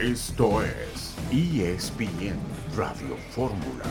Esto es ESPN Radio Fórmula.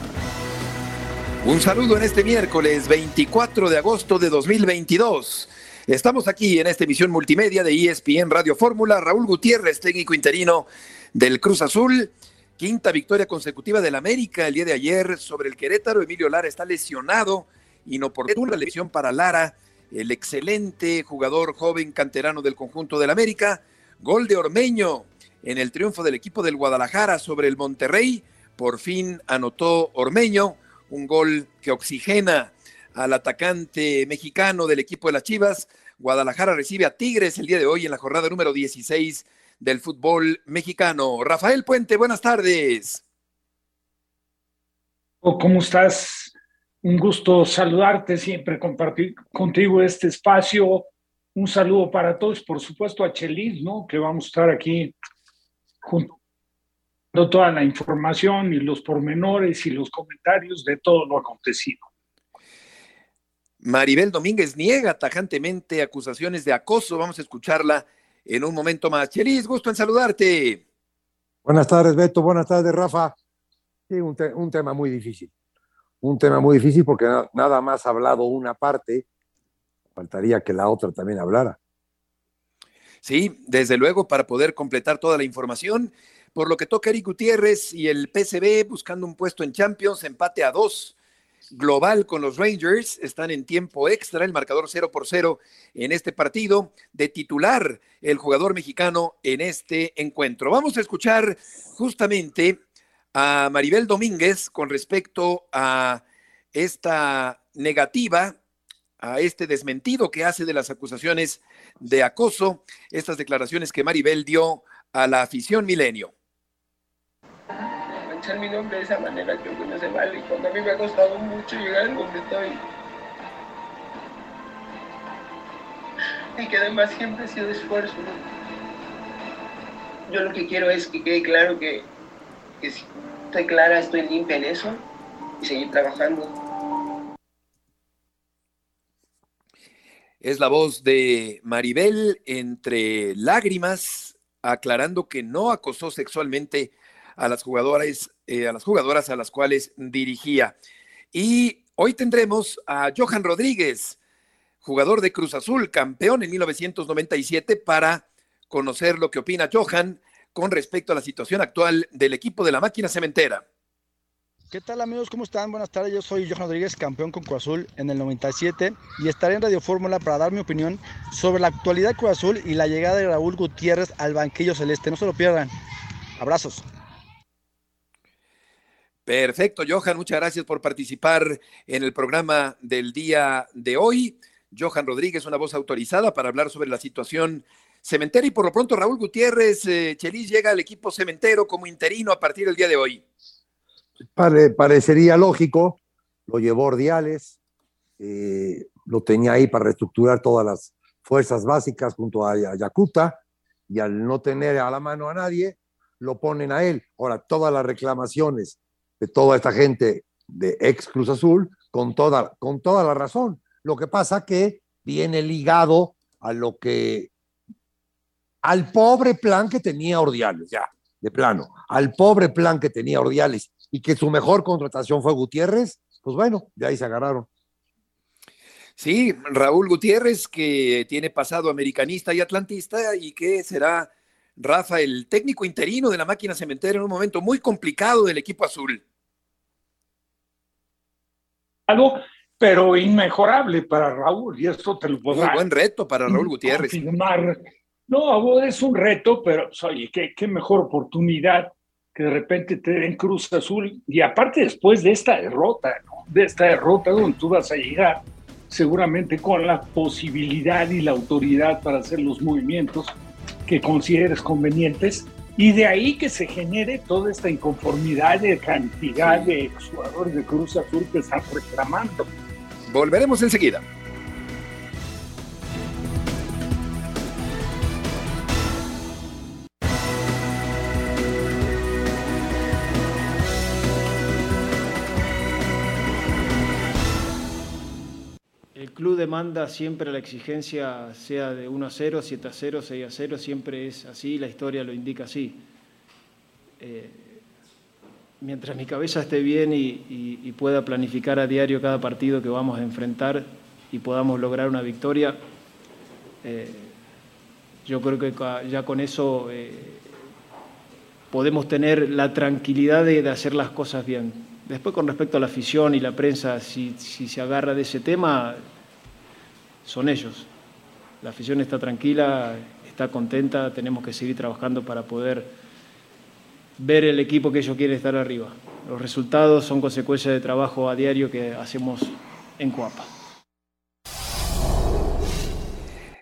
Un saludo en este miércoles 24 de agosto de 2022. Estamos aquí en esta emisión multimedia de ESPN Radio Fórmula. Raúl Gutiérrez, técnico interino del Cruz Azul. Quinta victoria consecutiva del América el día de ayer sobre el Querétaro. Emilio Lara está lesionado. Inoportuna lesión para Lara, el excelente jugador joven canterano del conjunto del América. Gol de Ormeño en el triunfo del equipo del Guadalajara sobre el Monterrey. Por fin anotó Ormeño un gol que oxigena al atacante mexicano del equipo de las Chivas. Guadalajara recibe a Tigres el día de hoy en la jornada número 16 del fútbol mexicano. Rafael Puente, buenas tardes. ¿Cómo estás? Un gusto saludarte, siempre compartir contigo este espacio. Un saludo para todos, por supuesto a Chelis, ¿no? Que vamos a estar aquí junto toda la información y los pormenores y los comentarios de todo lo acontecido. Maribel Domínguez niega tajantemente acusaciones de acoso. Vamos a escucharla en un momento más. Chelis, gusto en saludarte. Buenas tardes, Beto. Buenas tardes, Rafa. Sí, un, un tema muy difícil. Un tema muy difícil porque nada más ha hablado una parte. Faltaría que la otra también hablara. Sí, desde luego, para poder completar toda la información. Por lo que toca Eric Gutiérrez y el PCB buscando un puesto en Champions, empate a dos global con los Rangers. Están en tiempo extra, el marcador 0 por 0 en este partido. De titular el jugador mexicano en este encuentro. Vamos a escuchar justamente a Maribel Domínguez con respecto a esta negativa, a este desmentido que hace de las acusaciones de acoso, estas declaraciones que Maribel dio a la afición milenio mi nombre de esa manera creo que no se vale. Cuando a mí me ha costado mucho llegar donde estoy. Y que además siempre ha sido esfuerzo. Yo lo que quiero es que quede claro que, que si estoy clara, estoy limpia en eso y seguir trabajando. Es la voz de Maribel entre lágrimas, aclarando que no acosó sexualmente a las jugadoras, eh, a las jugadoras a las cuales dirigía. Y hoy tendremos a Johan Rodríguez, jugador de Cruz Azul, campeón en 1997, para conocer lo que opina Johan con respecto a la situación actual del equipo de la máquina cementera. ¿Qué tal amigos? ¿Cómo están? Buenas tardes, yo soy Johan Rodríguez, campeón con Cruz Azul en el 97 y estaré en Radio Fórmula para dar mi opinión sobre la actualidad Cruz y la llegada de Raúl Gutiérrez al banquillo celeste. No se lo pierdan. Abrazos. Perfecto, Johan, muchas gracias por participar en el programa del día de hoy. Johan Rodríguez, una voz autorizada para hablar sobre la situación cementera y por lo pronto Raúl Gutiérrez eh, Chelis llega al equipo cementero como interino a partir del día de hoy. Parecería lógico, lo llevó Ordiales, eh, lo tenía ahí para reestructurar todas las fuerzas básicas junto a, Yakuta y al no tener a la mano a nadie, lo ponen a él. Ahora, todas las reclamaciones de toda esta gente de ex Cruz Azul con toda, con toda la razón. Lo que pasa que viene ligado a lo que, al pobre plan que tenía Ordiales, ya, de plano, al pobre plan que tenía Ordiales y que su mejor contratación fue Gutiérrez, pues bueno, de ahí se agarraron. Sí, Raúl Gutiérrez, que tiene pasado americanista y atlantista y que será Rafa, el técnico interino de la máquina cementera en un momento muy complicado del equipo azul. Pero inmejorable para Raúl, y esto te lo puedo Muy buen reto para Raúl Gutiérrez. No, es un reto, pero oye, qué, qué mejor oportunidad que de repente te den Cruz Azul, y aparte después de esta derrota, ¿no? de esta derrota donde tú vas a llegar seguramente con la posibilidad y la autoridad para hacer los movimientos que consideres convenientes y de ahí que se genere toda esta inconformidad de cantidad de jugadores de Cruz Azul que están reclamando. Volveremos enseguida. Demanda siempre la exigencia, sea de 1 a 0, 7 a 0, 6 a 0, siempre es así, la historia lo indica así. eh, mientras mi cabeza esté bien y, pueda planificar a diario cada partido que vamos a enfrentar y podamos lograr una victoria, eh, yo creo que ya con eso eh, podemos tener la tranquilidad de, hacer las cosas bien. Después con respecto a la afición y la prensa, si, si se agarra de ese tema, son ellos. La afición está tranquila, está contenta, tenemos que seguir trabajando para poder ver el equipo que ellos quieren estar arriba. Los resultados son consecuencia de trabajo a diario que hacemos en Coapa.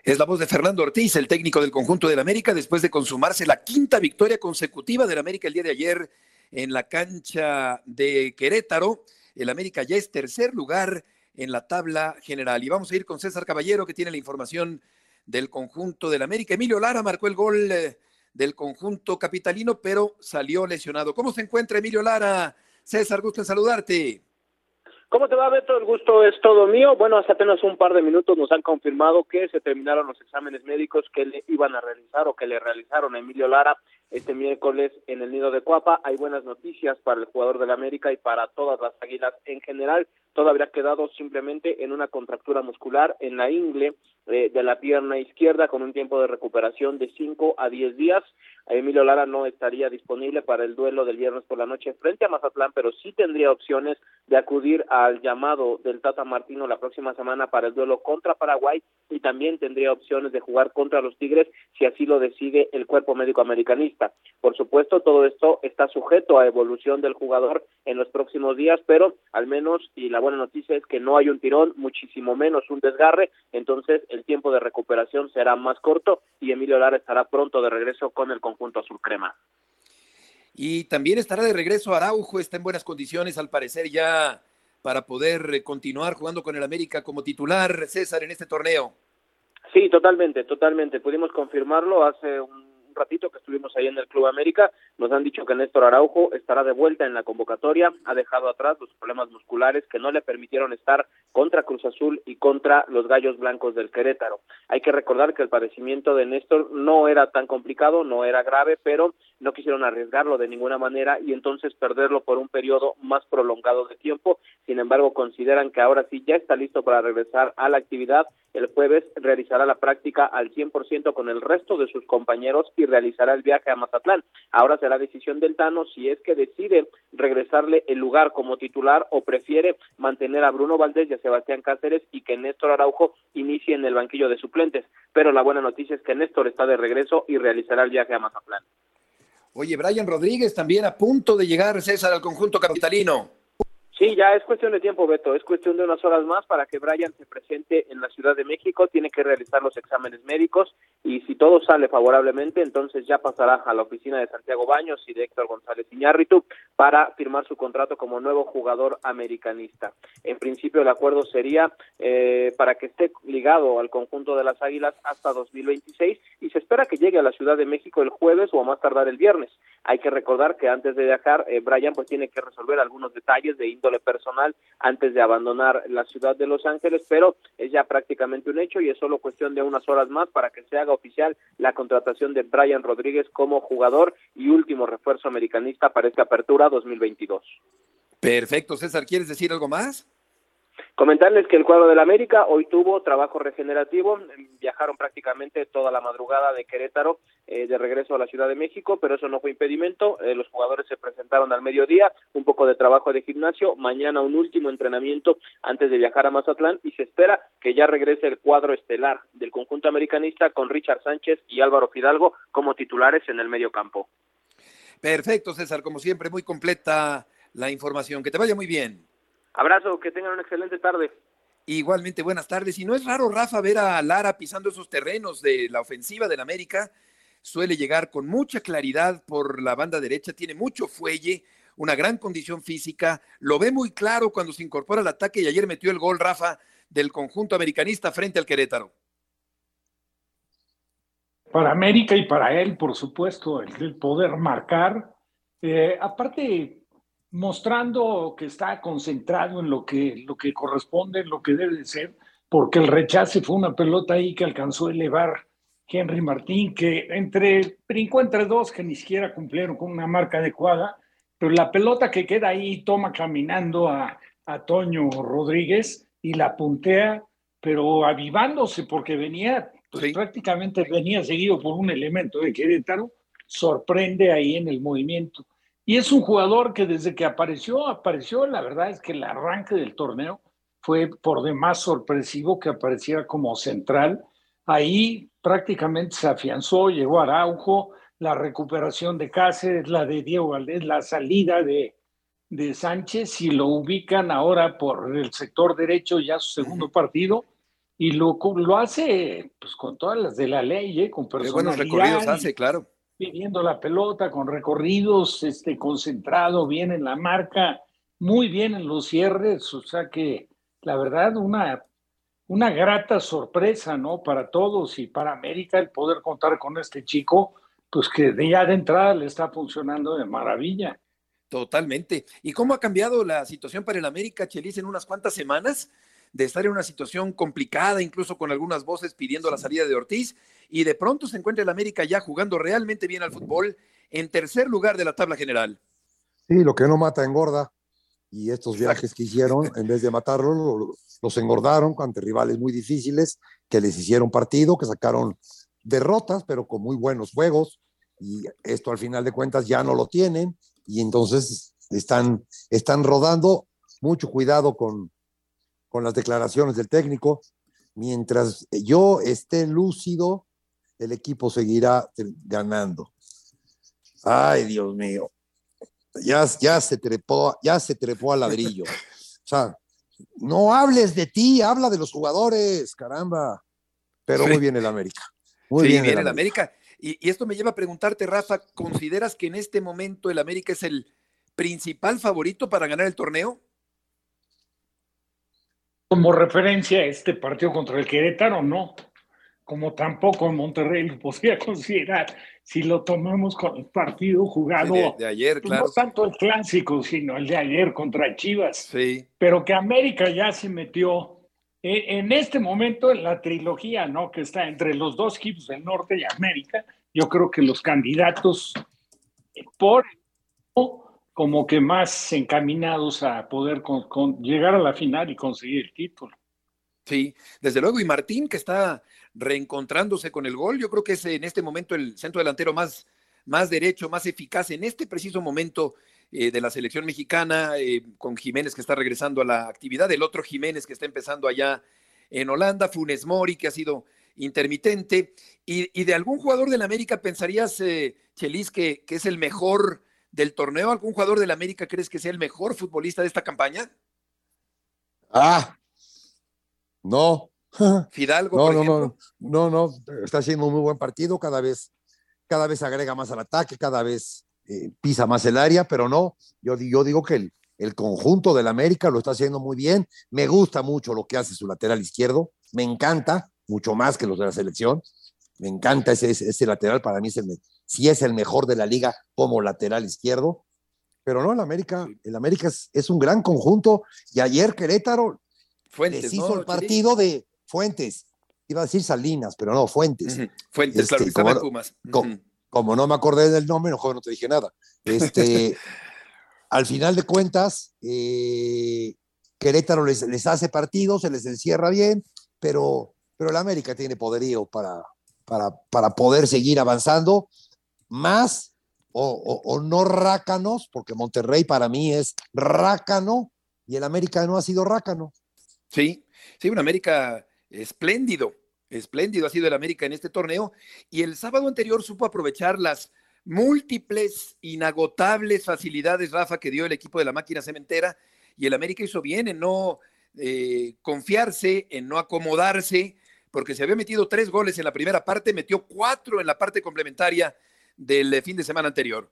Es la voz de Fernando Ortiz, el técnico del conjunto del América, después de consumarse la quinta victoria consecutiva del América el día de ayer en la cancha de Querétaro. El América ya es tercer lugar en la tabla general. Y vamos a ir con César Caballero, que tiene la información del conjunto del América. Emilio Lara marcó el gol eh, del conjunto capitalino, pero salió lesionado. ¿Cómo se encuentra Emilio Lara? César, gusto en saludarte. ¿Cómo te va, Beto? El gusto es todo mío. Bueno, hace apenas un par de minutos nos han confirmado que se terminaron los exámenes médicos que le iban a realizar o que le realizaron a Emilio Lara este miércoles en el nido de Cuapa. Hay buenas noticias para el jugador del América y para todas las águilas en general. Todo habría quedado simplemente en una contractura muscular en la ingle eh, de la pierna izquierda con un tiempo de recuperación de 5 a 10 días. Emilio Lara no estaría disponible para el duelo del viernes por la noche frente a Mazatlán, pero sí tendría opciones de acudir al llamado del Tata Martino la próxima semana para el duelo contra Paraguay y también tendría opciones de jugar contra los Tigres si así lo decide el cuerpo médico americanista. Por supuesto, todo esto está sujeto a evolución del jugador en los próximos días, pero al menos, y la buena noticia es que no hay un tirón, muchísimo menos un desgarre, entonces el tiempo de recuperación será más corto y Emilio Lara estará pronto de regreso con el conjunto azul crema. Y también estará de regreso Araujo, está en buenas condiciones al parecer ya para poder continuar jugando con el América como titular, César, en este torneo. Sí, totalmente, totalmente. Pudimos confirmarlo hace un ratito que estuvimos ahí en el Club América, nos han dicho que Néstor Araujo estará de vuelta en la convocatoria, ha dejado atrás los problemas musculares que no le permitieron estar contra Cruz Azul y contra los Gallos Blancos del Querétaro. Hay que recordar que el padecimiento de Néstor no era tan complicado, no era grave, pero no quisieron arriesgarlo de ninguna manera y entonces perderlo por un periodo más prolongado de tiempo. Sin embargo, consideran que ahora sí ya está listo para regresar a la actividad. El jueves realizará la práctica al 100% con el resto de sus compañeros y realizará el viaje a Mazatlán. Ahora será decisión del Tano si es que decide regresarle el lugar como titular o prefiere mantener a Bruno Valdés y a Sebastián Cáceres y que Néstor Araujo inicie en el banquillo de suplentes. Pero la buena noticia es que Néstor está de regreso y realizará el viaje a Mazatlán. Oye, Brian Rodríguez también a punto de llegar, César, al conjunto capitalino. Sí, ya es cuestión de tiempo, Beto. Es cuestión de unas horas más para que Brian se presente en la Ciudad de México. Tiene que realizar los exámenes médicos y si todo sale favorablemente, entonces ya pasará a la oficina de Santiago Baños y de Héctor González Iñárritu para firmar su contrato como nuevo jugador americanista. En principio, el acuerdo sería eh, para que esté ligado al conjunto de las Águilas hasta 2026 y se espera que llegue a la Ciudad de México el jueves o a más tardar el viernes. Hay que recordar que antes de viajar, eh, Brian pues tiene que resolver algunos detalles de índole personal antes de abandonar la ciudad de Los Ángeles, pero es ya prácticamente un hecho y es solo cuestión de unas horas más para que se haga oficial la contratación de Brian Rodríguez como jugador y último refuerzo americanista para esta apertura 2022. Perfecto, César, ¿quieres decir algo más? Comentarles que el cuadro del América hoy tuvo trabajo regenerativo, viajaron prácticamente toda la madrugada de Querétaro eh, de regreso a la Ciudad de México, pero eso no fue impedimento, eh, los jugadores se presentaron al mediodía, un poco de trabajo de gimnasio, mañana un último entrenamiento antes de viajar a Mazatlán y se espera que ya regrese el cuadro estelar del conjunto americanista con Richard Sánchez y Álvaro Fidalgo como titulares en el medio campo. Perfecto, César, como siempre, muy completa la información. Que te vaya muy bien. Abrazo, que tengan una excelente tarde. Igualmente, buenas tardes. Y no es raro, Rafa, ver a Lara pisando esos terrenos de la ofensiva del América. Suele llegar con mucha claridad por la banda derecha, tiene mucho fuelle, una gran condición física, lo ve muy claro cuando se incorpora al ataque y ayer metió el gol, Rafa, del conjunto americanista frente al Querétaro. Para América y para él, por supuesto, el, poder marcar. Eh, aparte, mostrando que está concentrado en lo que, lo que corresponde, en lo que debe de ser, porque el rechace fue una pelota ahí que alcanzó a elevar Henry Martín, que entre, brincó entre dos que ni siquiera cumplieron con una marca adecuada, pero la pelota que queda ahí toma caminando a, a Toño Rodríguez y la puntea, pero avivándose porque venía, pues prácticamente venía seguido por un elemento de Querétaro, sorprende ahí en el movimiento. Y es un jugador que desde que apareció, apareció, la verdad es que el arranque del torneo fue por demás sorpresivo que apareciera como central. Ahí prácticamente se afianzó, llegó Araujo, la recuperación de Cáceres, la de Diego Valdés, la salida de, de Sánchez y lo ubican ahora por el sector derecho ya su segundo partido y lo, lo hace pues con todas las de la ley, ¿eh? con personalidad. buenos recorridos hace, claro. Pidiendo la pelota, con recorridos, este, concentrado, bien en la marca, muy bien en los cierres, o sea que la verdad una, una grata sorpresa, ¿no? Para todos y para América el poder contar con este chico, pues que de ya de entrada le está funcionando de maravilla. Totalmente. ¿Y cómo ha cambiado la situación para el América, Chelis, en unas cuantas semanas? De estar en una situación complicada, incluso con algunas voces pidiendo la salida de Ortiz, y de pronto se encuentra el América ya jugando realmente bien al fútbol en tercer lugar de la tabla general. Sí, lo que no mata engorda. Y estos viajes que hicieron, en vez de matarlos, los engordaron ante rivales muy difíciles, que les hicieron partido, que sacaron derrotas, pero con muy buenos juegos. Y esto al final de cuentas ya no lo tienen y entonces están, están rodando. Mucho cuidado con, con las declaraciones del técnico. Mientras yo esté lúcido, el equipo seguirá ganando. Ay, Dios mío. Ya, ya se trepó, ya se trepó al ladrillo. O sea, no hables de ti, habla de los jugadores, caramba. Pero muy bien el América. Muy bien, el América. Y, esto me lleva a preguntarte, Rafa, ¿consideras que en este momento el América es el principal favorito para ganar el torneo? Como referencia este partido contra el Querétaro, no. Como tampoco en Monterrey lo podría considerar si lo tomamos con el partido jugado. de, ayer, pues, claro. No tanto el clásico, sino el de ayer contra Chivas. Sí. Pero que América ya se metió en este momento, en la trilogía, ¿no? Que está entre los dos equipos del norte y América, yo creo que los candidatos por como que más encaminados a poder llegar a la final y conseguir el título. Sí, desde luego. Y Martín, que está reencontrándose con el gol, yo creo que es en este momento el centro delantero más, más derecho, más eficaz en este preciso momento eh, de la selección mexicana, eh, con Jiménez que está regresando a la actividad, el otro Jiménez que está empezando allá en Holanda, Funes Mori que ha sido intermitente, y, de algún jugador del América pensarías, eh, Chelis, que, que, es el mejor del torneo, ¿algún jugador del América crees que sea el mejor futbolista de esta campaña? Ah, no. Fidalgo, no, no, no, no, no, está haciendo un muy buen partido, cada vez, cada vez agrega más al ataque, cada vez eh, pisa más el área, pero no, yo, yo digo que el, el conjunto del América lo está haciendo muy bien. Me gusta mucho lo que hace su lateral izquierdo, me encanta, mucho más que los de la selección. Me encanta ese, ese, lateral, para mí es el, sí es el mejor de la liga como lateral izquierdo. Pero no, el América, el América es, un gran conjunto. Y ayer Querétaro Fuentes, hizo el partido de Fuentes. Iba a decir Salinas, pero no, Fuentes. Fuentes, claro, este, como, Pumas como no me acordé del nombre, mejor no te dije nada. Este, al final de cuentas, eh, Querétaro les, hace partido, se les encierra bien, pero, pero el América tiene poderío para, para, para poder seguir avanzando más o, no rácanos, porque Monterrey para mí es rácano y el América no ha sido rácano. Sí, sí, un América espléndido, espléndido ha sido el América en este torneo y el sábado anterior supo aprovechar las múltiples, inagotables facilidades, Rafa, que dio el equipo de la máquina cementera y el América hizo bien en no eh, confiarse, en no acomodarse, porque se había metido tres goles en la primera parte, metió cuatro en la parte complementaria del eh, fin de semana anterior.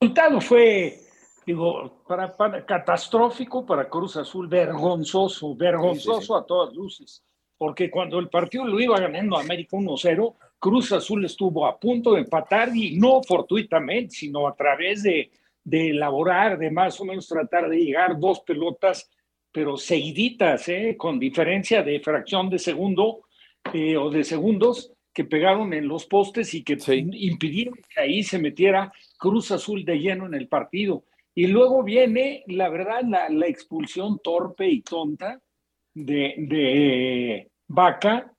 El resultado fue, digo, para, catastrófico para Cruz Azul, vergonzoso, vergonzoso a todas luces porque cuando el partido lo iba ganando América 1-0, Cruz Azul estuvo a punto de empatar y no fortuitamente, sino a través de, de elaborar, de más o menos tratar de llegar dos pelotas, pero seguiditas, ¿eh? con diferencia de fracción de segundo, eh, o de segundos que pegaron en los postes y que impidieron que ahí se metiera Cruz Azul de lleno en el partido. Y luego viene, la verdad, la, expulsión torpe y tonta de, de Vaca.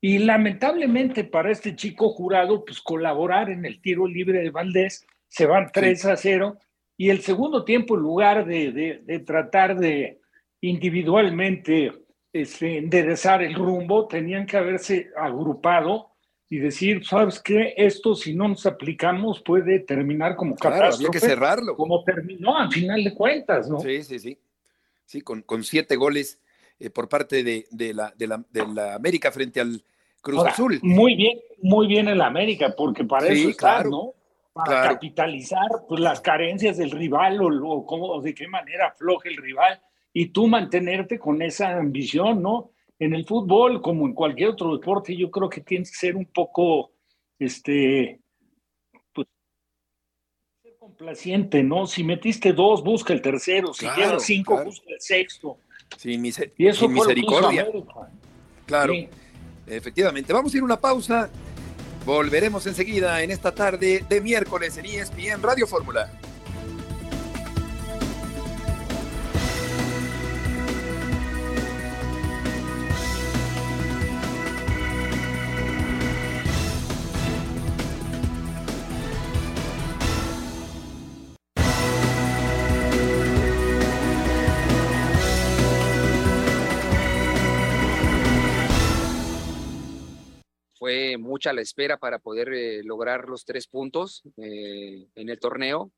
Y lamentablemente para este chico jurado, pues colaborar en el tiro libre de Valdés, se van 3 a 0. Y el segundo tiempo, en lugar de, de tratar de individualmente este, enderezar el rumbo, tenían que haberse agrupado y decir, ¿sabes qué? Esto si no nos aplicamos puede terminar como claro, Había que cerrarlo. Como terminó al final de cuentas, ¿no? Sí, sí, sí. Sí, con, con siete goles eh, por parte de, de, la, de, la, de, la, América frente al Cruz Azul. Muy bien, muy bien en la América, porque para eso está, ¿no? Para capitalizar pues, las carencias del rival o, o, cómo, de qué manera afloja el rival y tú mantenerte con esa ambición, ¿no? En el fútbol, como en cualquier otro deporte, yo creo que tienes que ser un poco, este, pues, ser complaciente, ¿no? Si metiste dos, busca el tercero, si claro, cinco, busca el sexto. Sin, y eso misericordia. Claro, efectivamente. Vamos a ir a una pausa. Volveremos enseguida en esta tarde de miércoles en ESPN Radio Fórmula. Mucha la espera para poder eh, lograr los tres puntos eh, en el torneo,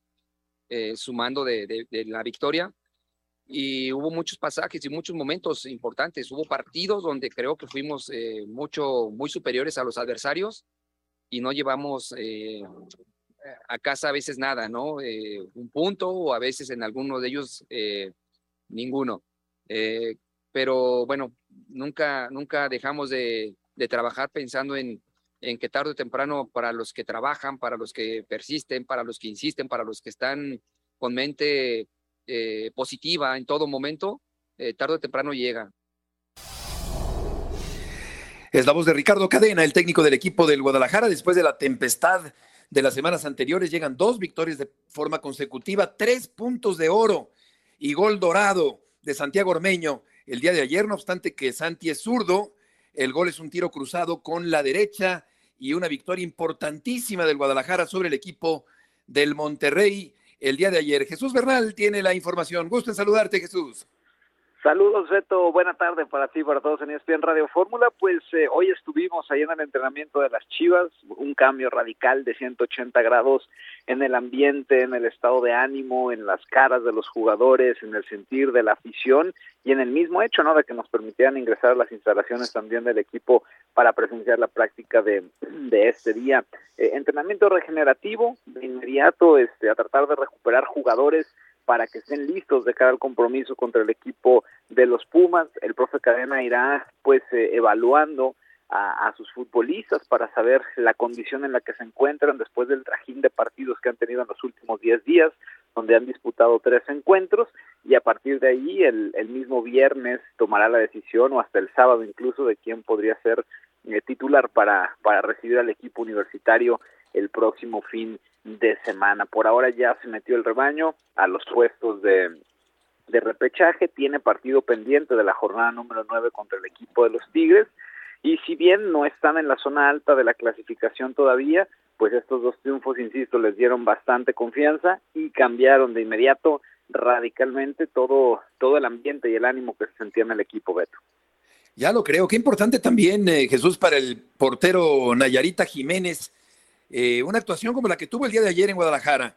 eh, sumando de, la victoria. Y hubo muchos pasajes y muchos momentos importantes. Hubo partidos donde creo que fuimos mucho, muy superiores a los adversarios y no llevamos a casa a veces nada, ¿no? un punto o a veces en alguno de ellos ninguno. pero bueno, nunca, nunca dejamos de, de trabajar pensando en, en que tarde o temprano para los que trabajan, para los que persisten, para los que insisten, para los que están con mente eh, positiva en todo momento, eh, tarde o temprano llega. Es la voz de Ricardo Cadena, el técnico del equipo del Guadalajara. Después de la tempestad de las semanas anteriores, llegan dos victorias de forma consecutiva, tres puntos de oro y gol dorado de Santiago Ormeño el día de ayer, no obstante que Santi es zurdo el gol es un tiro cruzado con la derecha y una victoria importantísima del Guadalajara sobre el equipo del Monterrey el día de ayer. Jesús Bernal tiene la información. Gusto en saludarte, Jesús. Saludos, Beto. Buena tarde para ti, para todos en ESPN Radio Fórmula. Pues eh, hoy estuvimos ahí en el entrenamiento de las Chivas, un cambio radical de 180 grados en el ambiente, en el estado de ánimo, en las caras de los jugadores, en el sentir de la afición y en el mismo hecho, ¿no? De que nos permitieran ingresar a las instalaciones también del equipo para presenciar la práctica de, este día. Eh, entrenamiento regenerativo, de inmediato, este, a tratar de recuperar jugadores para que estén listos de cara al compromiso contra el equipo de los Pumas. El profe Cadena irá pues eh, evaluando a, sus futbolistas para saber la condición en la que se encuentran después del trajín de partidos que han tenido en los últimos 10 días, donde han disputado tres encuentros y a partir de ahí el, el mismo viernes tomará la decisión o hasta el sábado incluso de quién podría ser eh, titular para, para recibir al equipo universitario el próximo fin de semana. Por ahora ya se metió el rebaño a los puestos de, de repechaje, tiene partido pendiente de la jornada número 9 contra el equipo de los Tigres y si bien no están en la zona alta de la clasificación todavía, pues estos dos triunfos, insisto, les dieron bastante confianza y cambiaron de inmediato radicalmente todo, todo el ambiente y el ánimo que se sentía en el equipo Beto. Ya lo creo. Qué importante también, eh, Jesús, para el portero Nayarita Jiménez, eh, una actuación como la que tuvo el día de ayer en Guadalajara.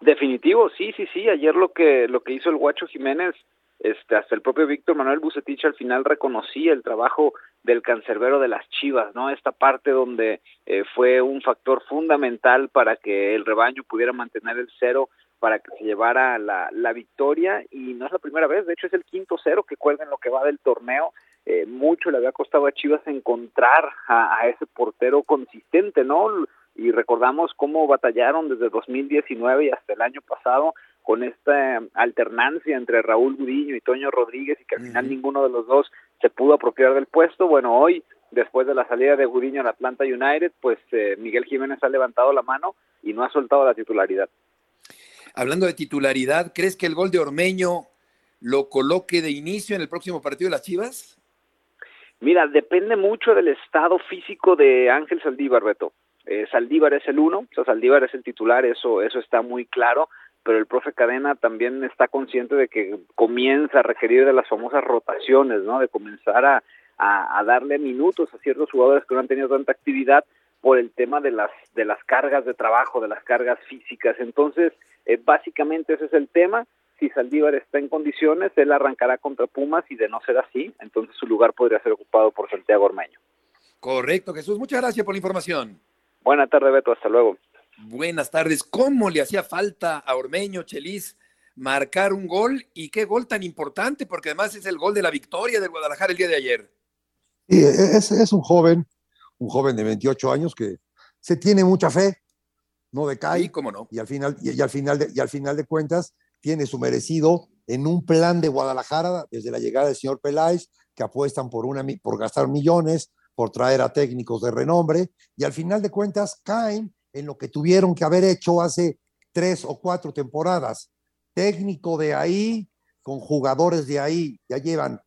Definitivo, sí, sí, sí. Ayer lo que lo que hizo el Guacho Jiménez, este, hasta el propio Víctor Manuel Bucetich al final reconocía el trabajo del cancerbero de las Chivas, ¿no? Esta parte donde eh, fue un factor fundamental para que el rebaño pudiera mantener el cero para que se llevara la, la victoria y no es la primera vez, de hecho es el quinto cero que cuelga en lo que va del torneo eh, mucho le había costado a Chivas encontrar a, ese portero consistente, ¿no? Y recordamos cómo batallaron desde 2019 y hasta el año pasado con esta alternancia entre Raúl Gudiño y Toño Rodríguez y que al final ninguno de los dos se pudo apropiar del puesto. Bueno, hoy después de la salida de Gudiño al Atlanta United, pues eh, Miguel Jiménez ha levantado la mano y no ha soltado la titularidad. Hablando de titularidad, ¿crees que el gol de Ormeño lo coloque de inicio en el próximo partido de las Chivas? Mira, depende mucho del estado físico de Ángel Saldívar, Beto. Eh, Saldívar es el uno, o sea, Saldívar es el titular, eso, eso está muy claro, pero el profe Cadena también está consciente de que comienza a requerir de las famosas rotaciones, ¿no? De comenzar a, a, darle minutos a ciertos jugadores que no han tenido tanta actividad por el tema de las de las cargas de trabajo, de las cargas físicas. Entonces, eh, básicamente ese es el tema. Si Saldívar está en condiciones, él arrancará contra Pumas y de no ser así, entonces su lugar podría ser ocupado por Santiago Ormeño. Correcto, Jesús. Muchas gracias por la información. Buenas tardes, Beto. Hasta luego. Buenas tardes. ¿Cómo le hacía falta a Ormeño, Chelis, marcar un gol? ¿Y qué gol tan importante? Porque además es el gol de la victoria del Guadalajara el día de ayer. Sí, es, es un joven, un joven de 28 años que se tiene mucha fe, no decae. Sí, cómo no. Y al final, y, al final de, y al final de cuentas tiene su merecido en un plan de Guadalajara desde la llegada del señor Peláez, que apuestan por, una, por gastar millones, por traer a técnicos de renombre, y al final de cuentas caen en lo que tuvieron que haber hecho hace tres o cuatro temporadas. Técnico de ahí, con jugadores de ahí, ya llevan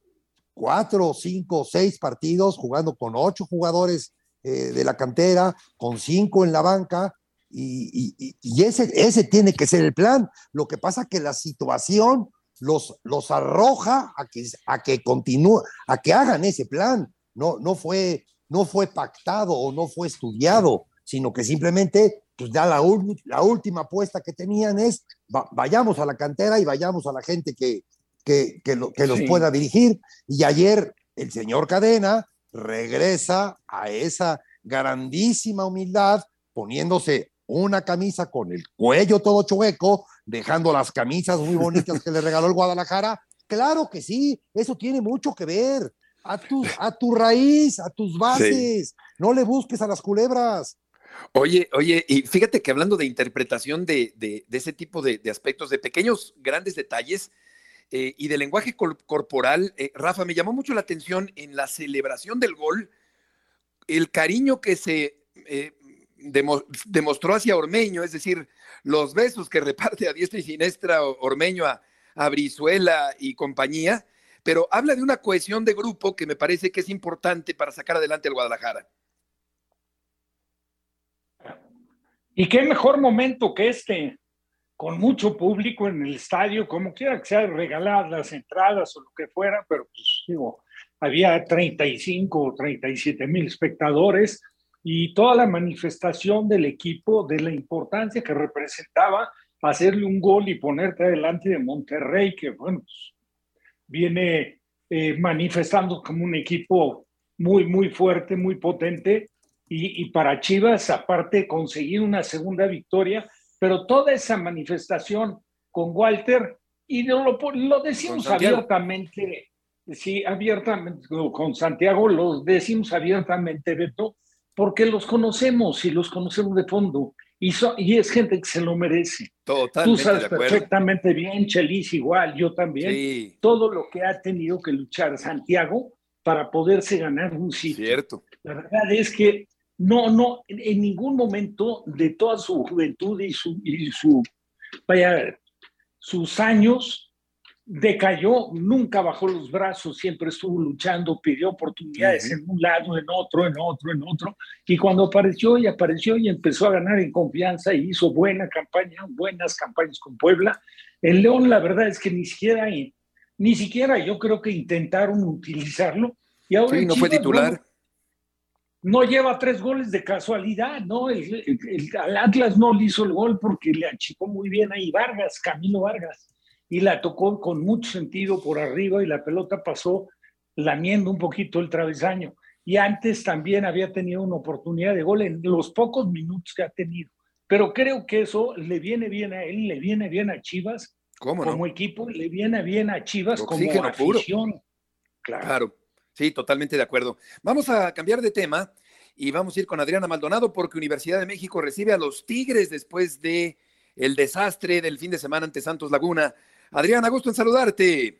cuatro, cinco, seis partidos jugando con ocho jugadores eh, de la cantera, con cinco en la banca, y, ese, ese tiene que ser el plan. Lo que pasa que la situación los, los arroja a que, a que continúe, a que hagan ese plan. No, no, fue, no fue pactado o no fue estudiado, sino que simplemente, pues ya la, la última apuesta que tenían es vayamos a la cantera y vayamos a la gente que, que, que, que los pueda dirigir. Y ayer el señor Cadena regresa a esa grandísima humildad, poniéndose una camisa con el cuello todo chueco, dejando las camisas muy bonitas que le regaló el Guadalajara. Claro que sí, eso tiene mucho que ver. A tu, a tu raíz, a tus bases. No le busques a las culebras. Oye, oye, y fíjate que hablando de interpretación de, de, ese tipo de, de, aspectos, de pequeños, grandes detalles eh, y de lenguaje corporal, eh, Rafa, me llamó mucho la atención en la celebración del gol, el cariño que se eh, demostró hacia Ormeño, es decir, los besos que reparte a diestra y siniestra Ormeño a, a Brizuela y compañía, pero habla de una cohesión de grupo que me parece que es importante para sacar adelante al Guadalajara. Y qué mejor momento que este, con mucho público en el estadio, como quiera que sea, regalar las entradas o lo que fuera, pero pues digo, había 35 o 37 mil espectadores y toda la manifestación del equipo de la importancia que representaba hacerle un gol y ponerte adelante de Monterrey, que bueno, pues, viene eh, manifestando como un equipo muy, muy fuerte, muy potente, y, para Chivas, aparte, conseguir una segunda victoria, pero toda esa manifestación con Walter, y lo, lo decimos abiertamente, sí, abiertamente, con Santiago lo decimos abiertamente, Beto, porque los conocemos y los conocemos de fondo. Y, y es gente que se lo merece. Totalmente Tú sabes perfectamente bien, Chelis, igual, yo también. Todo lo que ha tenido que luchar Santiago para poderse ganar un sitio. Cierto. La verdad es que no, no, en ningún momento de toda su juventud y su, y su vaya, sus años, decayó, nunca bajó los brazos, siempre estuvo luchando, pidió oportunidades en un lado, en otro, en otro, en otro, y cuando apareció y apareció y empezó a ganar en confianza y hizo buena campaña, buenas campañas con Puebla, el León la verdad es que ni siquiera, ni siquiera yo creo que intentaron utilizarlo, y ahora sí, no fue titular. no lleva tres goles de casualidad, ¿no? El, el, Atlas no le hizo el gol porque le achicó muy bien ahí Vargas, Camilo Vargas y la tocó con mucho sentido por arriba y la pelota pasó lamiendo un poquito el travesaño. Y antes también había tenido una oportunidad de gol en los pocos minutos que ha tenido. Pero creo que eso le viene bien a él, le viene bien a Chivas como equipo, le viene bien a Chivas como afición. Claro. claro, sí, totalmente de acuerdo. Vamos a cambiar de tema y vamos a ir con Adriana Maldonado porque Universidad de México recibe a los Tigres después de el desastre del fin de semana ante Santos Laguna. Adriana, gusto en saludarte.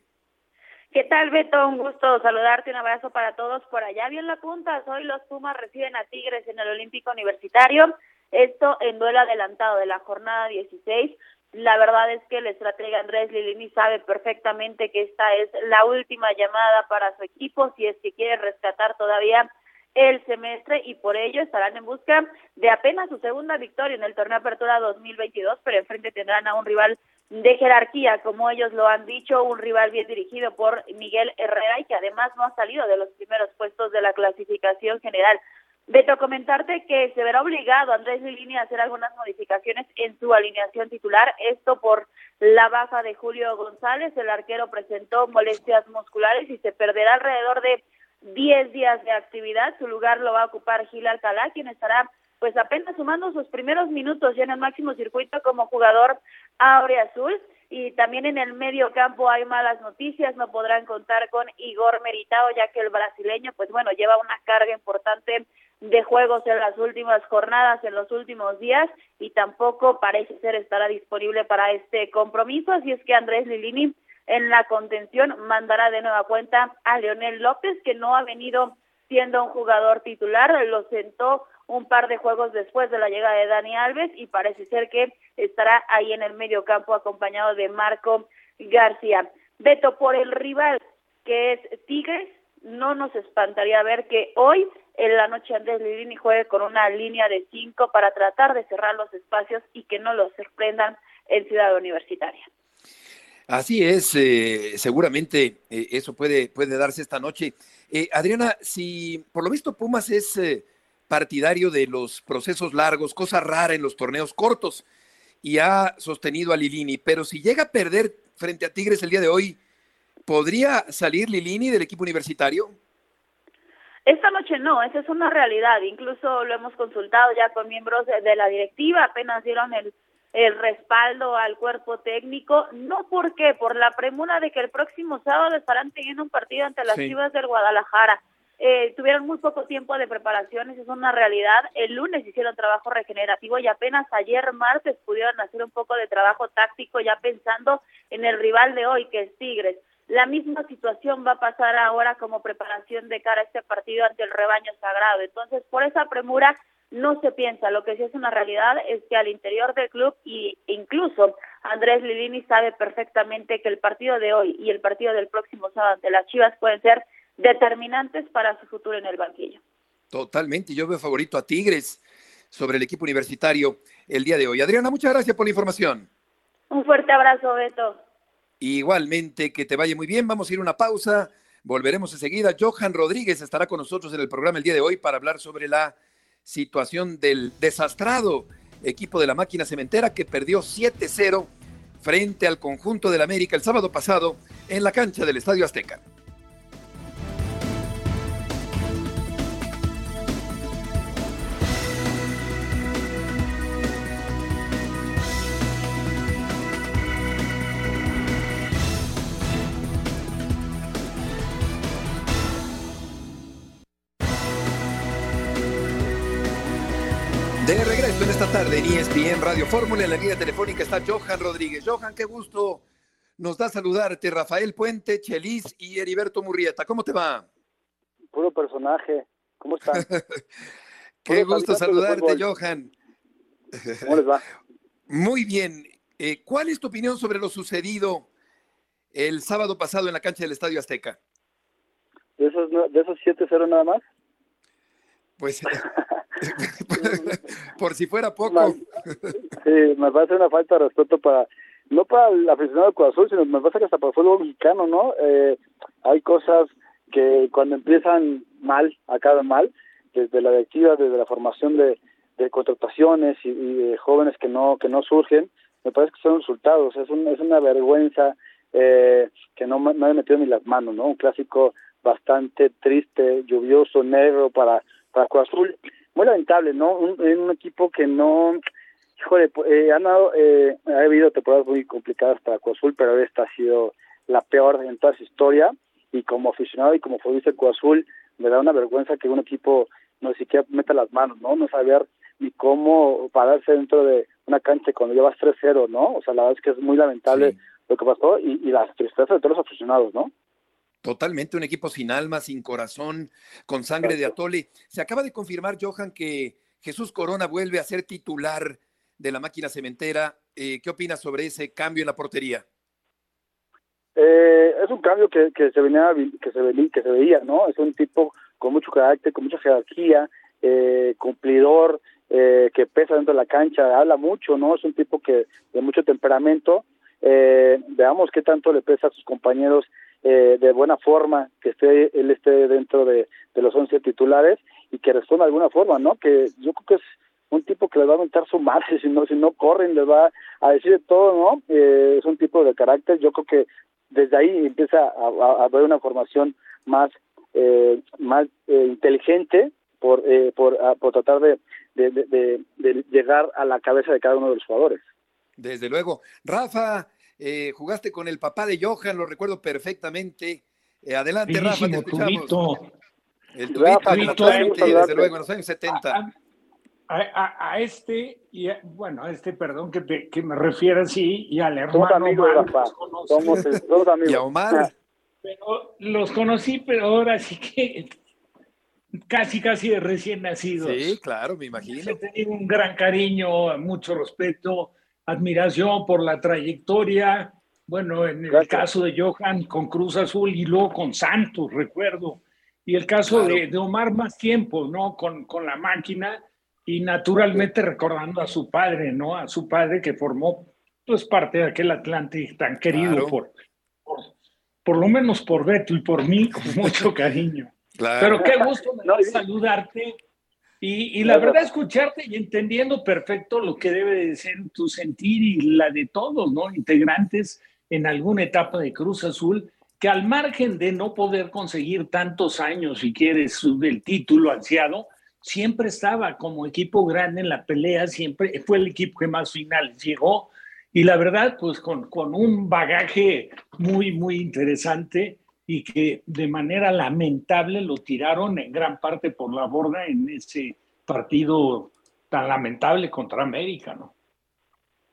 ¿Qué tal, Beto? Un gusto saludarte, un abrazo para todos por allá. Bien la punta, hoy los Pumas reciben a Tigres en el Olímpico Universitario, esto en duelo adelantado de la jornada 16. La verdad es que el estratega Andrés Lilini sabe perfectamente que esta es la última llamada para su equipo si es que quiere rescatar todavía el semestre y por ello estarán en busca de apenas su segunda victoria en el torneo Apertura 2022, pero enfrente tendrán a un rival de jerarquía, como ellos lo han dicho, un rival bien dirigido por Miguel Herrera y que además no ha salido de los primeros puestos de la clasificación general. Beto, comentarte que se verá obligado Andrés Lilini a hacer algunas modificaciones en su alineación titular, esto por la baja de Julio González, el arquero presentó molestias musculares y se perderá alrededor de 10 días de actividad. Su lugar lo va a ocupar Gil Alcalá, quien estará pues apenas sumando sus primeros minutos ya en el máximo circuito como jugador azul. Y también en el medio campo hay malas noticias, no podrán contar con Igor Meritao ya que el brasileño pues bueno lleva una carga importante de juegos en las últimas jornadas, en los últimos días y tampoco parece ser estará disponible para este compromiso, así es que Andrés Lilini en la contención mandará de nueva cuenta a Leonel López, que no ha venido siendo un jugador titular, lo sentó un par de juegos después de la llegada de Dani Alves y parece ser que estará ahí en el medio campo acompañado de Marco García. Beto, por el rival que es Tigres, no nos espantaría ver que hoy en la noche Andrés Lirini juegue con una línea de cinco para tratar de cerrar los espacios y que no los sorprendan en Ciudad Universitaria. Así es, eh, seguramente eh, eso puede, puede darse esta noche. Eh, Adriana, si por lo visto Pumas es partidario de los procesos largos, cosa rara en los torneos cortos, y ha sostenido a Lilini, pero si llega a perder frente a Tigres el día de hoy, ¿podría salir Lilini del equipo universitario? Esta noche no, esa es una realidad. Incluso lo hemos consultado ya con miembros de la directiva, apenas dieron el el respaldo al cuerpo técnico, no porque por la premura de que el próximo sábado estarán teniendo un partido ante las Chivas del Guadalajara. Eh, tuvieron muy poco tiempo de preparación, esa es una realidad. El lunes hicieron trabajo regenerativo y apenas ayer martes pudieron hacer un poco de trabajo táctico ya pensando en el rival de hoy, que es Tigres. La misma situación va a pasar ahora como preparación de cara a este partido ante el rebaño sagrado. Entonces, por esa premura, no se piensa. Lo que sí es una realidad es que al interior del club y incluso Andrés Lilini sabe perfectamente que el partido de hoy y el partido del próximo sábado ante las Chivas pueden ser determinantes para su futuro en el banquillo. Totalmente, yo veo favorito a Tigres sobre el equipo universitario el día de hoy. Adriana, muchas gracias por la información. Un fuerte abrazo, Beto. Igualmente, que te vaya muy bien. Vamos a ir a una pausa. Volveremos enseguida. Johan Rodríguez estará con nosotros en el programa el día de hoy para hablar sobre la situación del desastrado equipo de la máquina cementera que perdió 7-0 frente al conjunto del América el sábado pasado en la cancha del Estadio Azteca. En ESPN Radio Fórmula, en la línea telefónica está Johan Rodríguez. Johan, qué gusto nos da saludarte. Rafael Puente, Chelis y Heriberto Murrieta. ¿Cómo te va? Puro personaje. ¿Cómo están? qué gusto saludarte, Johan. ¿Cómo les va? Muy bien. Eh, ¿Cuál es tu opinión sobre lo sucedido el sábado pasado en la cancha del Estadio Azteca? ¿De esos, de esos 7-0 nada más? Pues por si fuera poco. sí, me parece una falta de respeto para, no para el aficionado de Cruz Azul, sino me parece que hasta para el fútbol mexicano, ¿no? Eh, hay cosas que cuando empiezan mal, acaban mal, desde la directiva, desde la formación de, contrataciones y, de jóvenes que no que no surgen, me parece que son resultados, es, un, es una vergüenza eh, que no, no he metido ni las manos, ¿no? Un clásico bastante triste, lluvioso, negro para, para Cruz Azul muy lamentable, ¿no? Un, un equipo que no, híjole, eh, han dado, eh, ha habido temporadas muy complicadas para Cruz Azul, pero esta ha sido la peor en toda su historia y como aficionado y como futbolista de Cruz Azul me da una vergüenza que un equipo no siquiera meta las manos, ¿no? No saber ni cómo pararse dentro de una cancha cuando llevas 3-0, ¿no? O sea, la verdad es que es muy lamentable lo que pasó y, y las tristezas de todos los aficionados, ¿no? Totalmente, un equipo sin alma, sin corazón, con sangre de atole. Se acaba de confirmar, Johan, que Jesús Corona vuelve a ser titular de la máquina cementera. Eh, ¿Qué opinas sobre ese cambio en la portería? Eh, es un cambio que, que se venía que se venía, que se veía, ¿no? Es un tipo con mucho carácter, con mucha jerarquía, eh, cumplidor, eh, que pesa dentro de la cancha, habla mucho, ¿no? Es un tipo que de mucho temperamento. Eh, veamos qué tanto le pesa a sus compañeros eh, de buena forma, que esté él esté dentro de, los 11 titulares y que responda de alguna forma, ¿no? Que yo creo que es un tipo que les va a aumentar su madre si no si no corren les va a decir de todo no eh, es un tipo de carácter yo creo que desde ahí empieza a, a haber una formación más eh, más eh, inteligente por eh, por, a, por tratar de, llegar a la cabeza de cada uno de los jugadores desde luego Rafa eh, jugaste con el papá de Johan lo recuerdo perfectamente eh, adelante Rafa te escuchamos Tubito. el tubito, Rafa, desde luego en los años 70 A, a, a, este, y a, bueno, a este, perdón que, te, que me refiera así, y al hermano somos amigos, Omar, Rafa. los conocí. Somos, somos amigos y a Omar Pero los conocí, pero ahora sí que casi, casi de recién nacidos. sí claro me imagino He tenido un gran cariño, mucho respeto, admiración por la trayectoria. Bueno, en el Gracias. caso de Johan con Cruz Azul y luego con Santos, recuerdo. Y el caso Claro. de, de Omar más tiempo, ¿no? Con, con la máquina y naturalmente recordando a su padre, ¿no? A su padre que formó pues parte de aquel Atlante tan querido Claro. por, por, por lo menos por Beto y por mí, con mucho cariño. claro Pero qué gusto me No, saludarte y, y la verdad escucharte y entendiendo perfecto lo que debe de ser tu sentir y la de todos, ¿no? Integrantes en alguna etapa de Cruz Azul, que al margen de no poder conseguir tantos años, si quieres, del título ansiado, siempre estaba como equipo grande en la pelea, siempre fue el equipo que más finales llegó y la verdad, pues con, con un bagaje muy, muy interesante y que de manera lamentable lo tiraron en gran parte por la borda en ese partido tan lamentable contra América, ¿no?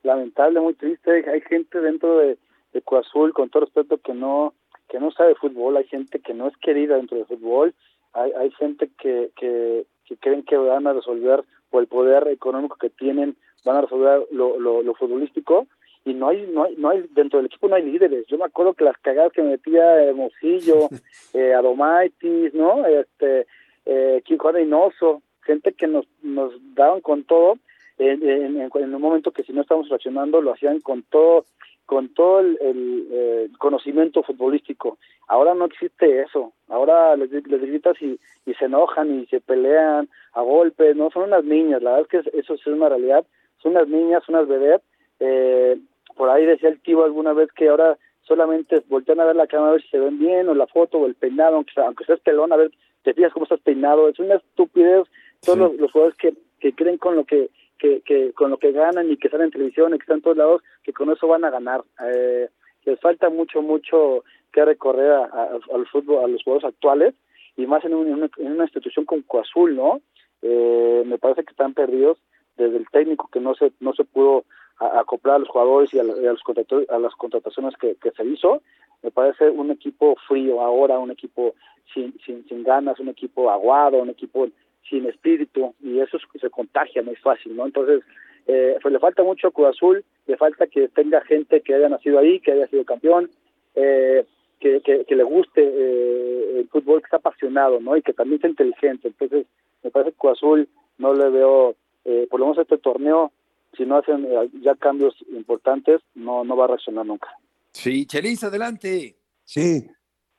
lamentable, muy triste. Hay gente dentro de, de Cruz Azul, con todo respeto, que no que no sabe fútbol. Hay gente que no es querida dentro del fútbol. Hay, hay gente que, que, creen que van a resolver, por el poder económico que tienen, van a resolver lo, lo futbolístico. Y no hay, no hay, no hay, dentro del equipo no hay líderes. Yo me acuerdo que las cagadas que me metía Hermosillo, eh, Adomaitis, ¿no? Este, eh, Quijote Reynoso, gente que nos, nos daban con todo, en, en, en un momento que si no estábamos reaccionando lo hacían con todo con todo el, el eh, conocimiento futbolístico. Ahora no existe eso. Ahora les, les gritas y, y, se enojan y se pelean a golpes. No, son unas niñas. La verdad es que eso es una realidad. Son unas niñas, unas bebés. Eh, por ahí decía el tío alguna vez que ahora solamente voltean a ver la cámara a ver si se ven bien o la foto o el peinado, aunque, sea, aunque seas pelón, a ver, te fijas cómo estás peinado. Es una estupidez. Todos sí. los, los jugadores que, que creen con lo que que, que con lo que ganan y que salen en televisión y que están en todos lados, que con eso van a ganar. Eh, les falta mucho, mucho que recorrer a, a, al fútbol, a los jugadores actuales y más en, un, en, una, en una, institución como Coazul, ¿no? Eh, me parece que están perdidos desde el técnico que no se no se pudo a, acoplar a los jugadores y a, a los a las contrataciones que, que, se hizo. Me parece un equipo frío ahora, un equipo sin, sin, sin ganas, un equipo aguado, un equipo sin espíritu y eso se contagia muy fácil, ¿no? Entonces, eh, pues le falta mucho a Cruz Azul, le falta que tenga gente que haya nacido ahí, que haya sido campeón, eh, que, que, que, le guste eh, el fútbol, que está apasionado, ¿no? Y que también sea inteligente. Entonces, me parece que Cruz Azul no le veo, eh, por lo menos este torneo, si no hacen ya cambios importantes, no, no va a reaccionar nunca. Sí, Chelis, adelante. Sí,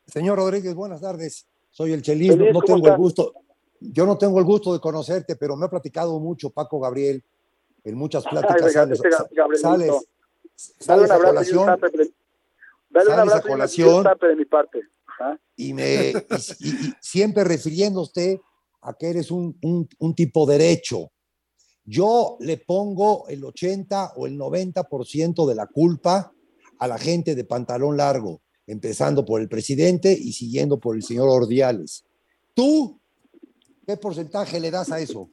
señor Rodríguez, buenas tardes. Soy el Chelis, no, no tengo está? el gusto, yo no tengo el gusto de conocerte, pero me ha platicado mucho Paco Gabriel en muchas pláticas. Ay, sales, Gabriel, sales, sales Dale a colación. Dale un sales abrazo a colación. Y de mi parte. ¿Ah? Y, me, y, y, y, siempre refiriéndose a que eres un, un, un, tipo derecho. Yo le pongo el 80 o el 90% de la culpa a la gente de pantalón largo, empezando por el presidente y siguiendo por el señor Ordiales. Tú ¿Qué porcentaje le das a eso?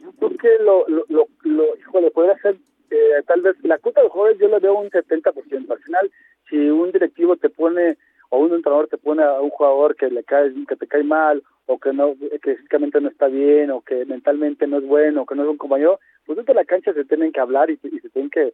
Yo creo que lo, lo, lo, lo híjole, podría ser eh, tal vez la culpa de los jugadores yo le veo un 70%. Al final, si un directivo te pone o un entrenador te pone a un jugador que le cae, que te cae mal, o que no, que físicamente no está bien, o que mentalmente no es bueno, o que no es un compañero, pues desde la cancha se tienen que hablar y, se tienen que,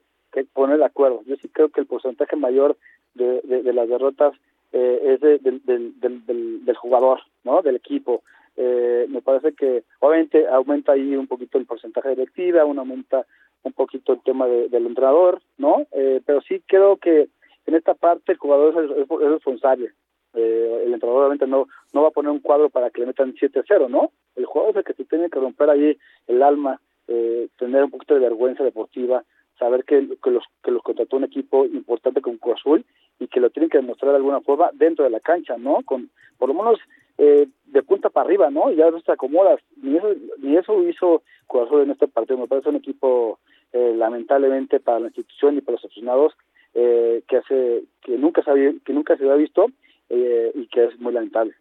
poner de acuerdo. Yo sí creo que el porcentaje mayor de, de, las derrotas eh, es del, del, del, del, jugador, ¿no? Del equipo. Eh, me parece que obviamente aumenta ahí un poquito el porcentaje de directiva, aumenta un poquito el tema del entrenador, ¿no? Eh, pero sí creo que en esta parte el jugador es, responsable. Eh, el entrenador obviamente no, no va a poner un cuadro para que le metan 7-0, ¿no? El jugador es el que se tiene que romper ahí el alma, eh, tener un poquito de vergüenza deportiva, saber que, que, los que los contrató un equipo importante como Cruz Azul y que lo tienen que demostrar de alguna forma dentro de la cancha, ¿no? Con por lo menos eh, de punta para arriba, ¿no? Y ya no te acomodas. Ni eso, ni eso hizo Cruz en este partido. Me parece un equipo eh, lamentablemente para la institución y para los aficionados eh, que hace que nunca se que nunca se había visto eh, y que es muy lamentable.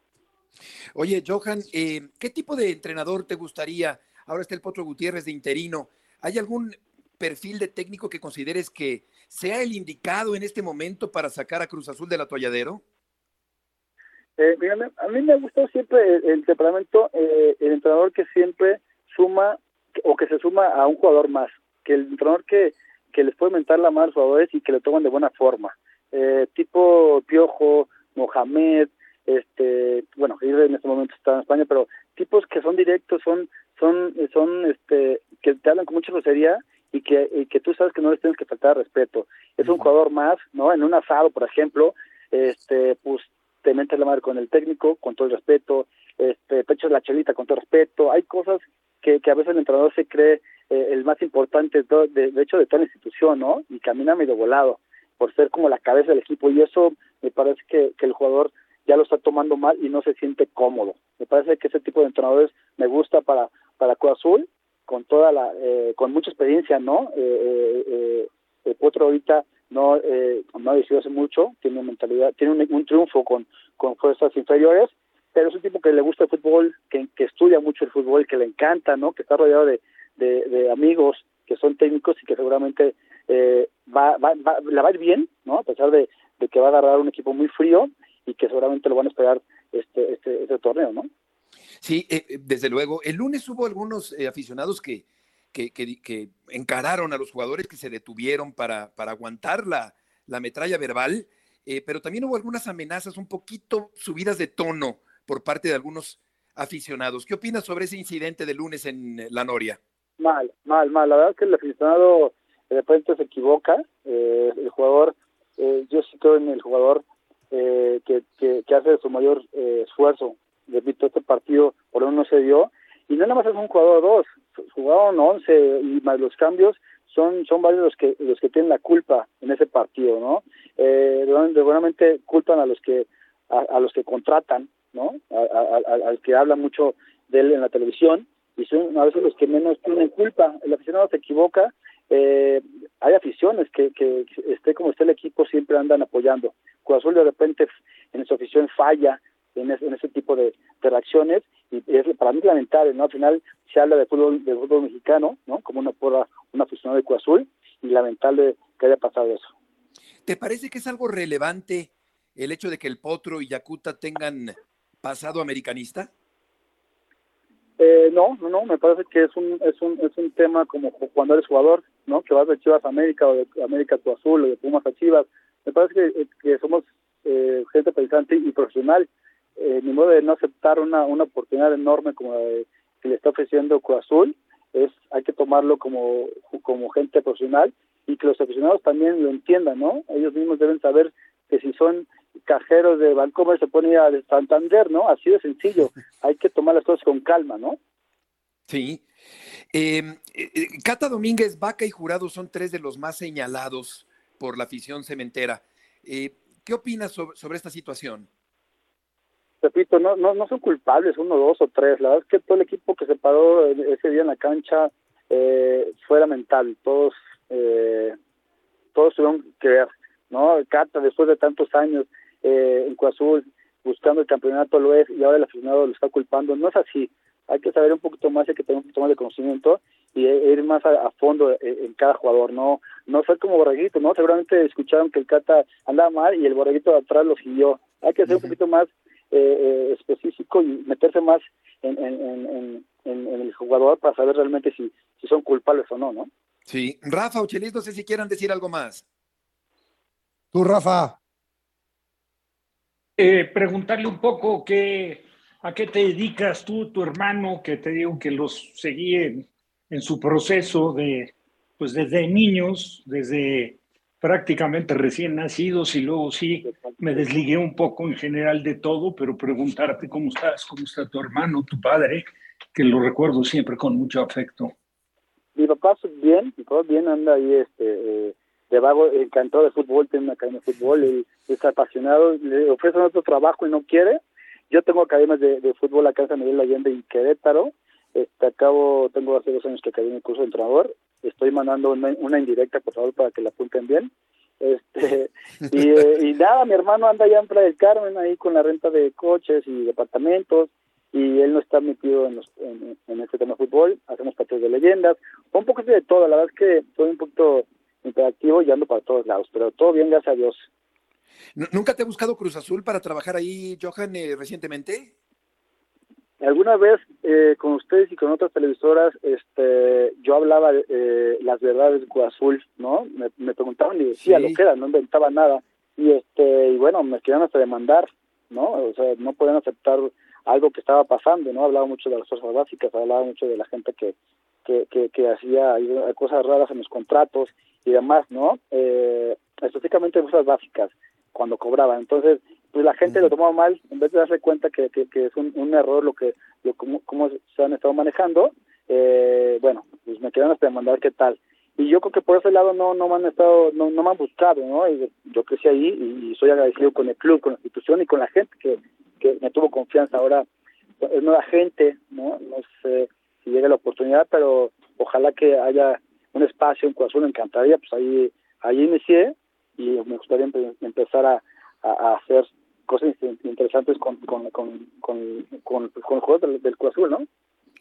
Oye, Johan, ¿qué tipo de entrenador te gustaría? Ahora está el Potro Gutiérrez de interino. ¿Hay algún perfil de técnico que consideres que sea el indicado en este momento para sacar a Cruz Azul del atolladero? Eh, a mí me ha gustado siempre el, temperamento, el entrenador que siempre suma o que se suma a un jugador más que el entrenador que, que les puede mentar la mano a los jugadores y que lo toman de buena forma. Eh, tipo Piojo, Mohamed, este, bueno, en este momento está en España, pero tipos que son directos, son, son, son, este, que te hablan con mucha grosería y que, y que tú sabes que no les tienes que faltar respeto. Es un jugador más, ¿no? En un asado, por ejemplo, este, pues te metes la madre con el técnico, con todo el respeto, este, te echas la chelita con todo el respeto. Hay cosas que, que a veces el entrenador se cree eh, el más importante, de, de, hecho, de toda la institución, ¿no? Y camina medio volado, por ser como la cabeza del equipo. Y eso me parece que, el jugador ya lo está tomando mal y no se siente cómodo. Me parece que ese tipo de entrenadores me gusta para, para Cruz Azul, con toda la, eh, con mucha experiencia, ¿no? Eh, eh, eh Potro ahorita no, eh, no ha decidido hace mucho, tiene mentalidad, tiene un, un triunfo con, con fuerzas inferiores, pero es un tipo que le gusta el fútbol, que estudia mucho el fútbol, que le encanta, ¿no? Que está rodeado de, de, amigos que son técnicos y que seguramente eh, va, la va a ir bien, ¿no? A pesar de, que va a agarrar un equipo muy frío y que seguramente lo van a esperar este, este, este torneo, ¿no? Sí, eh, eh, desde luego. El lunes hubo algunos aficionados que, que, que, encararon a los jugadores que se detuvieron para, para aguantar la, la metralla verbal, pero también hubo algunas amenazas un poquito subidas de tono por parte de algunos aficionados. ¿Qué opinas sobre ese incidente de lunes en La Noria? Mal, mal, mal. La verdad es que el aficionado de repente se equivoca. Eh, el jugador, eh, yo sí creo en el jugador eh, que, que, hace su mayor esfuerzo. Repito, este partido por uno no se dio. Y no nada más es un jugador dos, jugaron once y más los cambios son son varios los que los que tienen la culpa en ese partido, ¿no? Eh, culpan a los que a, los que contratan, ¿no? al que habla mucho de él en la televisión y son a veces los que menos tienen culpa. El aficionado se equivoca. Eh, hay aficiones que, que esté como esté el equipo siempre andan apoyando. Cruz de repente en su afición falla en, ese tipo de, reacciones y es para mí lamentable, ¿no? Al final se habla de fútbol, de fútbol mexicano, ¿no? Como una porra, un aficionado de Cruz Azul y lamentable que haya pasado eso. ¿Te parece que es algo relevante el hecho de que el Potro y Yacuta tengan pasado americanista? Eh, no, no, no, me parece que es un, es un, es un tema como cuando eres jugador, ¿no? Que vas de Chivas a América o de América a Azul o de Pumas a Chivas. Me parece que, que somos eh, gente pensante y profesional. Eh, ni modo de no aceptar una, una oportunidad enorme como la que le está ofreciendo Cruz Azul. Es, hay que tomarlo como, como gente profesional y que los aficionados también lo entiendan, ¿no? Ellos mismos deben saber que si son cajeros de Bancomer se pone a Santander, ¿no? Así de sencillo. Hay que tomar las cosas con calma, ¿no? Sí. Em, eh, eh, Cata Domínguez, Vaca y Jurado son tres de los más señalados por la afición cementera. Eh, ¿Qué opinas sobre, esta situación? Repito, no, no, no son culpables uno, dos o tres. La verdad es que todo el equipo que se paró ese día en la cancha fue lamentable. Todos, todos tuvieron que ver, ¿no? Cata, después de tantos años, eh, en Coazul buscando el campeonato lo es y ahora el aficionado lo está culpando. No es así. Hay que saber un poquito más, hay que tener un poquito más de conocimiento y e, ir más a, fondo en, cada jugador, no no ser como Borreguito, ¿no? Seguramente escucharon que el Cata andaba mal y el Borreguito de atrás lo siguió. Hay que ser un poquito más eh, eh, específico y meterse más en, en, en, en, el jugador para saber realmente si, si son culpables o no, ¿no? Sí. Rafa o Chelis, no sé si quieran decir algo más. Tú, Rafa. Eh, preguntarle un poco qué, a qué te dedicas tú, tu hermano, que te digo que los seguí en, en su proceso de, pues desde niños, desde prácticamente recién nacidos y luego sí me desligué un poco en general de todo, pero preguntarte cómo estás, cómo está tu hermano, tu padre, que lo recuerdo siempre con mucho afecto. Mi papá bien, mi papá bien anda ahí este eh, de vago, encantado de fútbol, tiene una academia de fútbol, él es apasionado, le ofrecen otro trabajo y no quiere. Yo tengo academias de, de fútbol acá en San Miguel Allende y Querétaro. Este, acabo, tengo hace dos años que acabé mi curso de entrenador estoy mandando una, una, indirecta, por favor, para que la apunten bien. Este, y, eh, y, nada, mi hermano anda allá en Playa del Carmen, ahí con la renta de coches y departamentos, y él no está metido en, los, en, en este tema de fútbol. Hacemos partidos de leyendas, un poco de todo. La verdad es que soy un poquito interactivo y ando para todos lados, pero todo bien, gracias a Dios. ¿Nunca te ha buscado Cruz Azul para trabajar ahí, Johan, eh, recientemente? Alguna vez eh, con ustedes y con otras televisoras, este, yo hablaba eh, las verdades de Cruz Azul, ¿no? Me, me preguntaban y decía sí. lo que era, no inventaba nada. Y este, y bueno, me querían hasta demandar, ¿no? O sea, no podían aceptar algo que estaba pasando, ¿no? Hablaba mucho de las fuerzas básicas, hablaba mucho de la gente que, que, que, que hacía cosas raras en los contratos y demás, ¿no? Eh, específicamente fuerzas básicas, cuando cobraban. Entonces, pues la gente uh -huh. lo tomaba mal, en vez de darse cuenta que, que, que es un, un, error lo que, lo, cómo, cómo se han estado manejando, eh, bueno, pues me quedan hasta demandar qué tal. Y yo creo que por ese lado no, no me han estado, no, no me han buscado, ¿no? Y yo crecí ahí y, y soy agradecido con el club, con la institución y con la gente que, que me tuvo confianza. Ahora es nueva gente, ¿no? No sé si llega la oportunidad, pero ojalá que haya un espacio en Coazón, me encantaría, pues ahí, ahí inicié y me gustaría empe empezar a, a, a, hacer cosas interesantes con, con, con, con, con, con el juego del, del Cruz Azul, ¿no?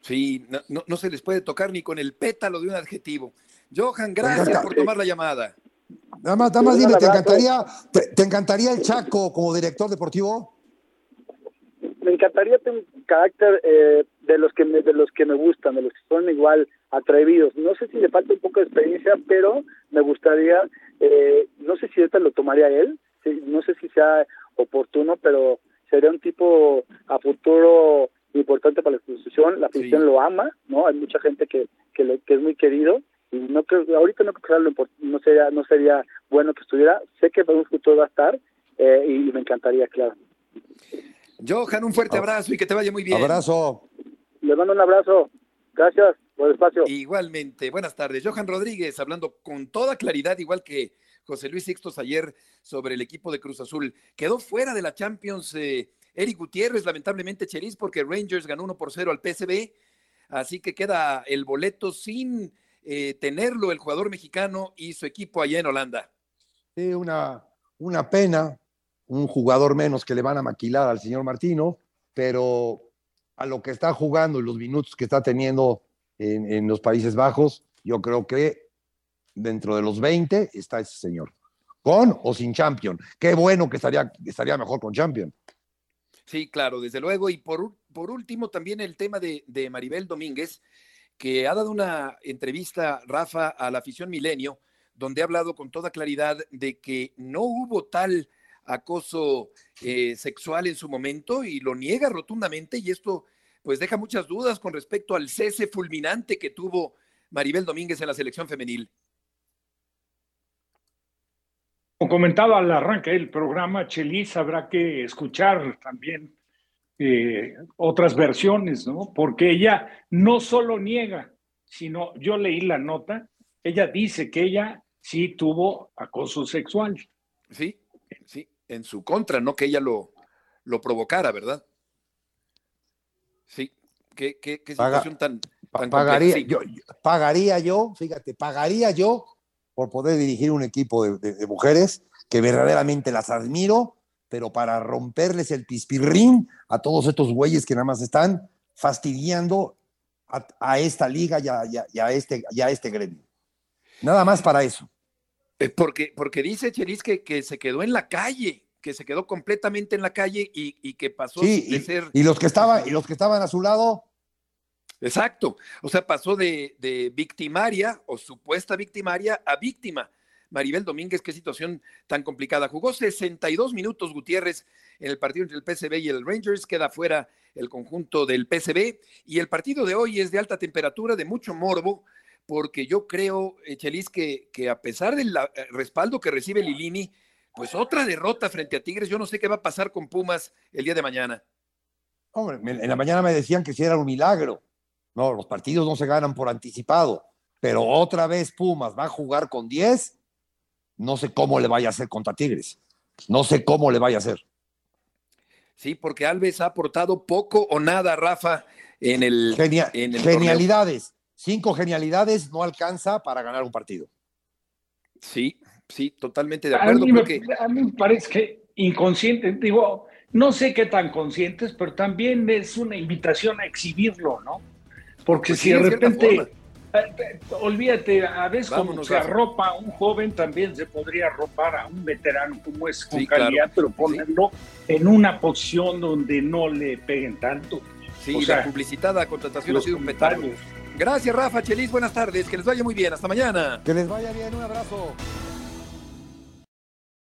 Sí, no, no, no, se les puede tocar ni con el pétalo de un adjetivo. Johan, gracias por tomar la llamada. Nada más, nada más dime, ¿te encantaría, te, ¿te encantaría el Chaco como director deportivo? Me encantaría tener un carácter eh, de los que me, de los que me gustan, de los que son igual atrevidos. No sé si le falta un poco de experiencia, pero me gustaría, eh, no sé si ahorita lo tomaría él, no sé si sea oportuno, pero sería un tipo a futuro importante para la institución, la afición sí. lo ama, ¿no? Hay mucha gente que, que, le, que es muy querido y no creo, ahorita no creo que no sería, no sería bueno que estuviera, sé que para un futuro va a estar eh, y me encantaría, claro. Johan, un fuerte abrazo y que te vaya muy bien. Abrazo. Le mando un abrazo. Gracias espacio. Igualmente. Buenas tardes. Johan Rodríguez, hablando con toda claridad, igual que José Luis Sixtos ayer sobre el equipo de Cruz Azul. Quedó fuera de la Champions eh, Eric Gutiérrez, lamentablemente Cheris, porque Rangers ganó 1 por 0 al PSB. Así que queda el boleto sin eh, tenerlo el jugador mexicano y su equipo allá en Holanda. Sí, una, una pena, un jugador menos que le van a maquilar al señor Martino, pero a lo que está jugando y los minutos que está teniendo en, los Países Bajos, yo creo que dentro de los 20 está ese señor. Con o sin Champion. Qué bueno que estaría, estaría mejor con Champion. Sí, claro, desde luego. Y por, por último, también el tema de, de Maribel Domínguez, que ha dado una entrevista, Rafa, a la afición Milenio, donde ha hablado con toda claridad de que no hubo tal acoso eh, sexual en su momento y lo niega rotundamente y esto pues deja muchas dudas con respecto al cese fulminante que tuvo Maribel Domínguez en la selección femenil. Como comentaba al arranque del programa, Chelis, habrá que escuchar también eh, otras versiones, ¿no? Porque ella no solo niega, sino yo leí la nota, ella dice que ella sí tuvo acoso sexual. Sí, sí, en su contra, no que ella lo, lo provocara, ¿verdad? Sí, qué, qué, qué situación Paga, tan, tan pagaría, sí. yo, pagaría yo, fíjate, pagaría yo por poder dirigir un equipo de, de, de, mujeres que verdaderamente las admiro, pero para romperles el pispirrín a todos estos güeyes que nada más están fastidiando a, a esta liga y a, y, a, este, y a este gremio. Nada más para eso. Eh, porque, porque dice Chelis que, que se quedó en la calle que se quedó completamente en la calle y, y que pasó Sí, de y, ser. y los que estaban, y los que estaban a su lado, Exacto. O sea, pasó de, de victimaria o supuesta victimaria a víctima. Maribel Domínguez, qué situación tan complicada. Jugó 62 minutos Gutiérrez en el partido entre el PSV y el Rangers, queda fuera el conjunto del PSV y el partido de hoy es de alta temperatura, de mucho morbo, porque yo creo, eh, Chelis, que, que a pesar del eh, respaldo que recibe Lilini, pues otra derrota frente a Tigres, yo no sé qué va a pasar con Pumas el día de mañana. hombre, en la mañana me decían que si era un milagro. No, los partidos no se ganan por anticipado, pero otra vez Pumas va a jugar con 10, no sé cómo le vaya a hacer contra Tigres. No sé cómo le vaya a hacer. Sí, porque Alves ha aportado poco o nada, Rafa, en el, Genia- en el torneo. genialidades. Cinco genialidades no alcanza para ganar un partido. Sí, sí, totalmente de A acuerdo. me, a mí me parece que inconsciente, digo, no sé qué tan conscientes, pero también es una invitación a exhibirlo, ¿no? Porque Pues si sí, de repente, eh, olvídate, a veces como se arropa a un joven, también se podría arropar a un veterano como es con Sí, claro. calidad, pero ponerlo en una posición donde no le peguen tanto. sí, o la sea, publicitada contratación ha sido un petardo. comentarios. Gracias, Rafa Chelis. Buenas tardes. Que les vaya muy bien. Hasta mañana. Que les vaya bien, un abrazo.